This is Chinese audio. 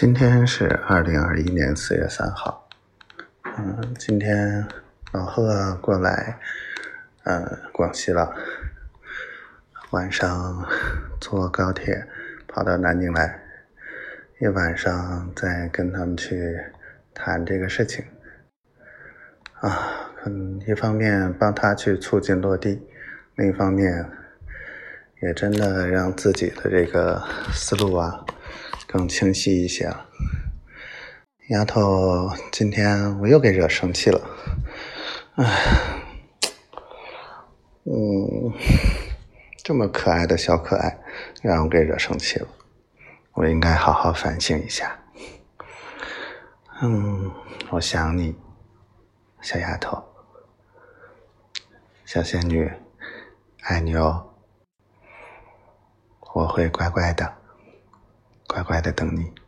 今天是二零二一年四月三号。嗯，今天老贺过来，呃，广西了。晚上坐高铁跑到南京来，一晚上再跟他们去谈这个事情。啊，嗯，一方面帮他去促进落地，另一方面也真的让自己的这个思路啊。更清晰一些，丫头，今天我又给惹生气了，唉，嗯，这么可爱的小可爱，让我给惹生气了，我应该好好反省一下。嗯，我想你，小丫头，小仙女，爱你哦，我会乖乖的。乖乖的等你。